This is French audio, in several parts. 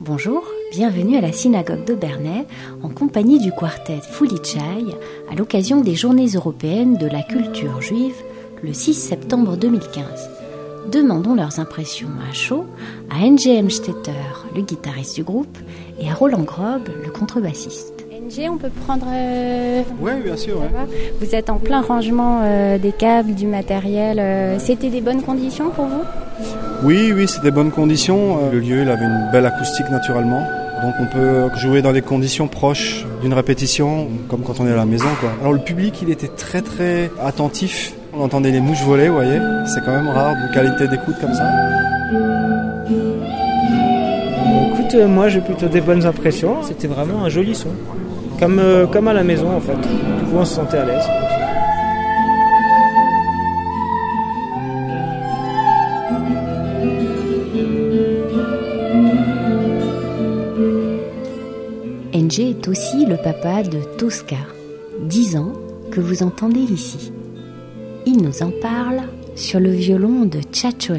Bonjour, bienvenue à la synagogue de Bernay en compagnie du quartet Fulichai à l'occasion des Journées européennes de la culture juive le 6 septembre 2015. Demandons leurs impressions à chaud à NGM Stetter, le guitariste du groupe, et à Roland Grob, le contrebassiste. NG, on peut prendre. euh, Oui, bien sûr. Vous êtes en plein rangement euh, des câbles, du matériel. euh, C'était des bonnes conditions pour vous? Oui, oui, c'est des bonnes conditions. Euh, Le lieu, il avait une belle acoustique naturellement. Donc on peut jouer dans des conditions proches d'une répétition, comme quand on est à la maison. Alors le public, il était très très attentif. On entendait les mouches voler, vous voyez. C'est quand même rare de qualité d'écoute comme ça. Écoute, euh, moi j'ai plutôt des bonnes impressions. C'était vraiment un joli son. Comme, euh, comme à la maison en fait. Du coup on se sentait à l'aise. Est aussi le papa de Tosca, 10 ans, que vous entendez ici. Il nous en parle sur le violon de Chacho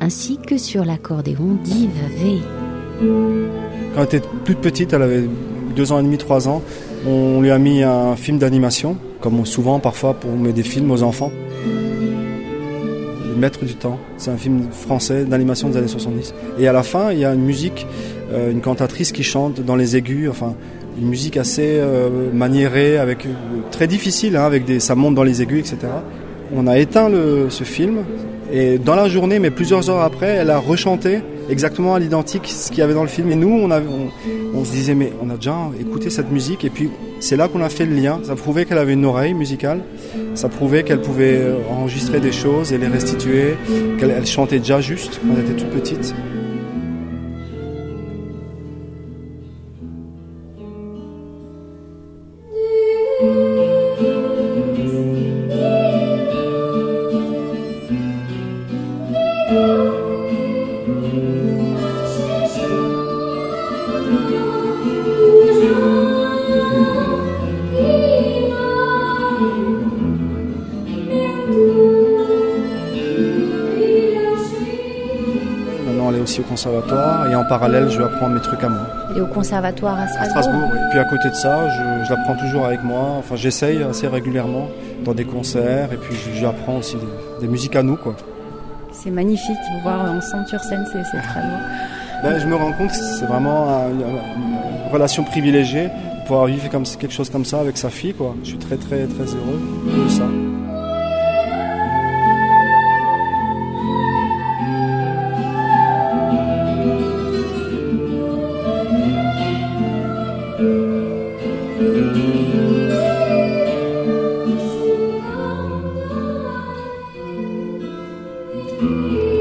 ainsi que sur l'accordéon d'Yves V. Quand elle était toute petite, elle avait deux ans et demi, trois ans, on lui a mis un film d'animation, comme souvent parfois pour mettre des films aux enfants. Maître du temps, c'est un film français d'animation des années 70. Et à la fin, il y a une musique, euh, une cantatrice qui chante dans les aigus, enfin une musique assez euh, maniérée, avec euh, très difficile, hein, avec des, ça monte dans les aigus, etc. On a éteint le, ce film et dans la journée, mais plusieurs heures après, elle a rechanté exactement à l'identique ce qu'il y avait dans le film. Et nous, on, se disait, mais on a déjà écouté cette musique. Et puis, c'est là qu'on a fait le lien. Ça prouvait qu'elle avait une oreille musicale. Ça prouvait qu'elle pouvait euh, enregistrer des choses et les restituer. Qu'elle elle chantait déjà juste quand elle était toute petite. Aussi au conservatoire. Et en parallèle, je vais apprendre mes trucs à moi. Est au conservatoire à À Strasbourg. Strasbourg, oui. Puis à côté de ça, je, je l'apprends toujours avec moi. Enfin, j'essaye assez régulièrement dans des concerts. Et puis, j'apprends aussi des, des musiques à nous, quoi. C'est magnifique vous voir ensemble sur scène, c'est très beau. Ben, je me rends compte que c'est vraiment un- une, une relation privilégiée pouvoir vivre comme, quelque chose comme ça avec sa fille, quoi. Je suis très, très, très heureux de ça. you. Mm -hmm.